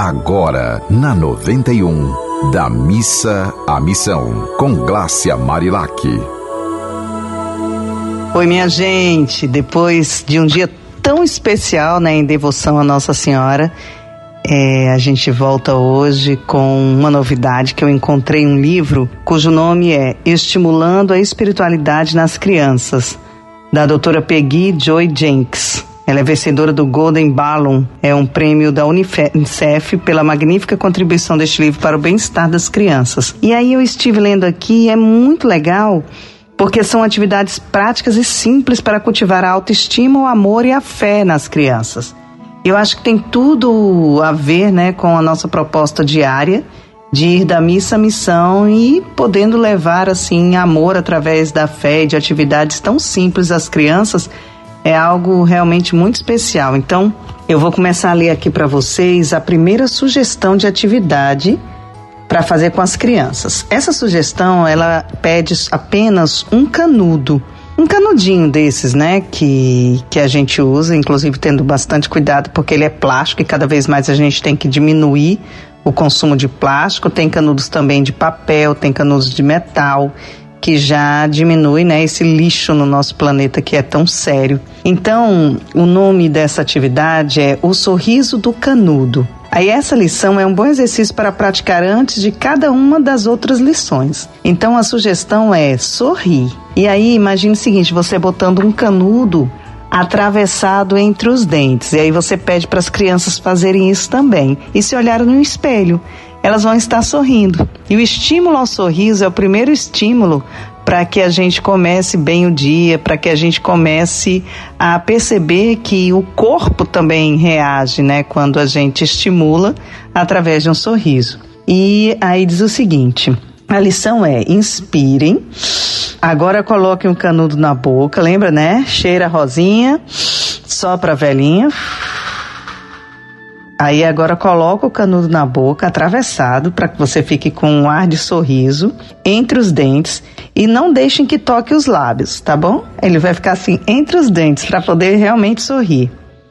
Agora, na 91, da missa à missão, com Glácia Marilac. Oi, minha gente, depois de um dia tão especial né, em devoção a Nossa Senhora, é, a gente volta hoje com uma novidade que eu encontrei um livro cujo nome é Estimulando a Espiritualidade nas Crianças, da doutora Peggy Joy Jenks. Ela é vencedora do Golden Ballon, é um prêmio da Unicef pela magnífica contribuição deste livro para o bem-estar das crianças. E aí eu estive lendo aqui é muito legal porque são atividades práticas e simples para cultivar a autoestima, o amor e a fé nas crianças. Eu acho que tem tudo a ver né, com a nossa proposta diária de ir da missa à missão e podendo levar assim amor através da fé e de atividades tão simples às crianças é algo realmente muito especial. Então, eu vou começar a ler aqui para vocês a primeira sugestão de atividade para fazer com as crianças. Essa sugestão, ela pede apenas um canudo, um canudinho desses, né, que, que a gente usa, inclusive tendo bastante cuidado porque ele é plástico e cada vez mais a gente tem que diminuir o consumo de plástico. Tem canudos também de papel, tem canudos de metal que já diminui né, esse lixo no nosso planeta que é tão sério. Então, o nome dessa atividade é O Sorriso do Canudo. Aí essa lição é um bom exercício para praticar antes de cada uma das outras lições. Então a sugestão é sorrir. E aí imagine o seguinte, você botando um canudo atravessado entre os dentes. E aí você pede para as crianças fazerem isso também. E se olharem no espelho, elas vão estar sorrindo. E o estímulo ao sorriso é o primeiro estímulo para que a gente comece bem o dia, para que a gente comece a perceber que o corpo também reage, né, quando a gente estimula através de um sorriso. E aí diz o seguinte: a lição é: inspirem, agora coloquem um canudo na boca, lembra, né? Cheira a rosinha, sopra a velhinha. Aí agora coloca o canudo na boca, atravessado, para que você fique com um ar de sorriso entre os dentes e não deixem que toque os lábios, tá bom? Ele vai ficar assim entre os dentes para poder realmente sorrir.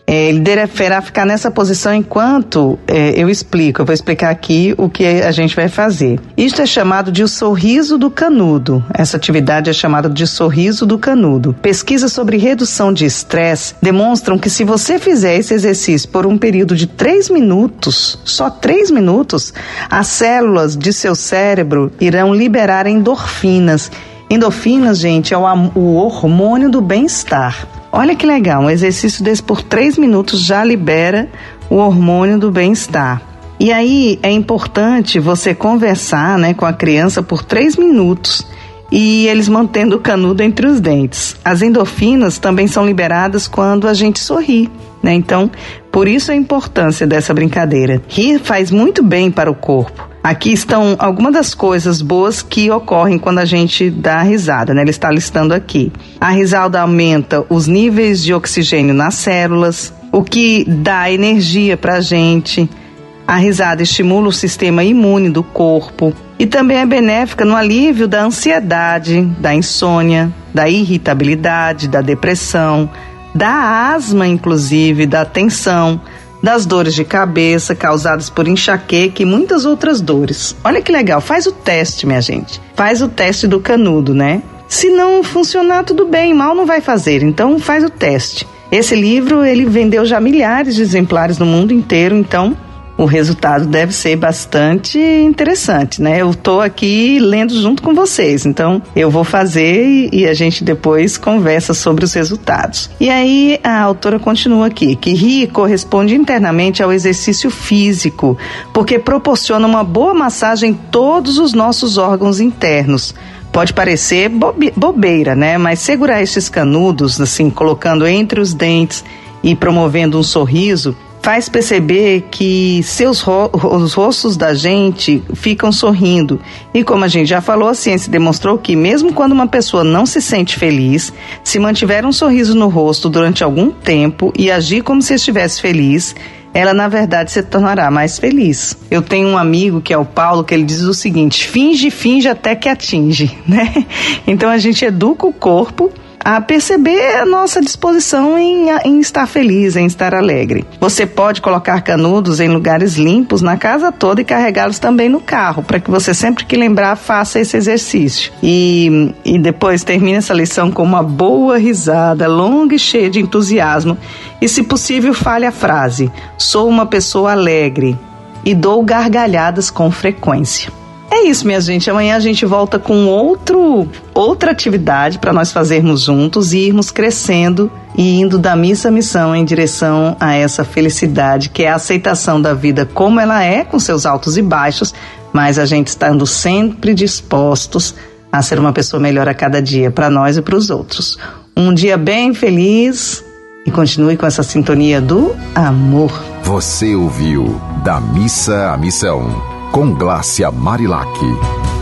É, ele deverá ficar nessa posição enquanto é, eu explico. Eu vou explicar aqui o que a gente vai fazer. Isto é chamado de o sorriso do canudo. Essa atividade é chamada de sorriso do canudo. Pesquisas sobre redução de estresse demonstram que se você fizer esse exercício por um período de três minutos, só três minutos, as células de seu cérebro irão liberar endorfinas. Endorfinas, gente, é o, o hormônio do bem-estar. Olha que legal, um exercício desse por três minutos já libera o hormônio do bem-estar. E aí é importante você conversar né, com a criança por três minutos e eles mantendo o canudo entre os dentes. As endorfinas também são liberadas quando a gente sorri. Né? Então, por isso a importância dessa brincadeira. Rir faz muito bem para o corpo. Aqui estão algumas das coisas boas que ocorrem quando a gente dá risada, né? Ele está listando aqui. A risada aumenta os níveis de oxigênio nas células, o que dá energia para a gente. A risada estimula o sistema imune do corpo e também é benéfica no alívio da ansiedade, da insônia, da irritabilidade, da depressão, da asma, inclusive, da tensão das dores de cabeça causadas por enxaqueca e muitas outras dores. Olha que legal, faz o teste, minha gente. Faz o teste do canudo, né? Se não funcionar, tudo bem, mal não vai fazer, então faz o teste. Esse livro, ele vendeu já milhares de exemplares no mundo inteiro, então o resultado deve ser bastante interessante, né? Eu estou aqui lendo junto com vocês, então eu vou fazer e a gente depois conversa sobre os resultados. E aí a autora continua aqui que rir corresponde internamente ao exercício físico, porque proporciona uma boa massagem em todos os nossos órgãos internos. Pode parecer bobeira, né? Mas segurar esses canudos, assim, colocando entre os dentes e promovendo um sorriso, faz perceber que seus ro os rostos da gente ficam sorrindo. E como a gente já falou, a ciência demonstrou que mesmo quando uma pessoa não se sente feliz, se mantiver um sorriso no rosto durante algum tempo e agir como se estivesse feliz, ela na verdade se tornará mais feliz. Eu tenho um amigo que é o Paulo que ele diz o seguinte: finge, finge até que atinge, né? Então a gente educa o corpo a perceber a nossa disposição em, em estar feliz, em estar alegre. Você pode colocar canudos em lugares limpos na casa toda e carregá-los também no carro, para que você sempre que lembrar faça esse exercício. E, e depois termine essa lição com uma boa risada, longa e cheia de entusiasmo. E, se possível, fale a frase: Sou uma pessoa alegre e dou gargalhadas com frequência. É isso, minha gente. Amanhã a gente volta com outro, outra atividade para nós fazermos juntos e irmos crescendo e indo da missa à missão em direção a essa felicidade, que é a aceitação da vida como ela é, com seus altos e baixos, mas a gente estando sempre dispostos a ser uma pessoa melhor a cada dia para nós e para os outros. Um dia bem feliz e continue com essa sintonia do amor. Você ouviu Da Missa à Missão com Glácia Marilac.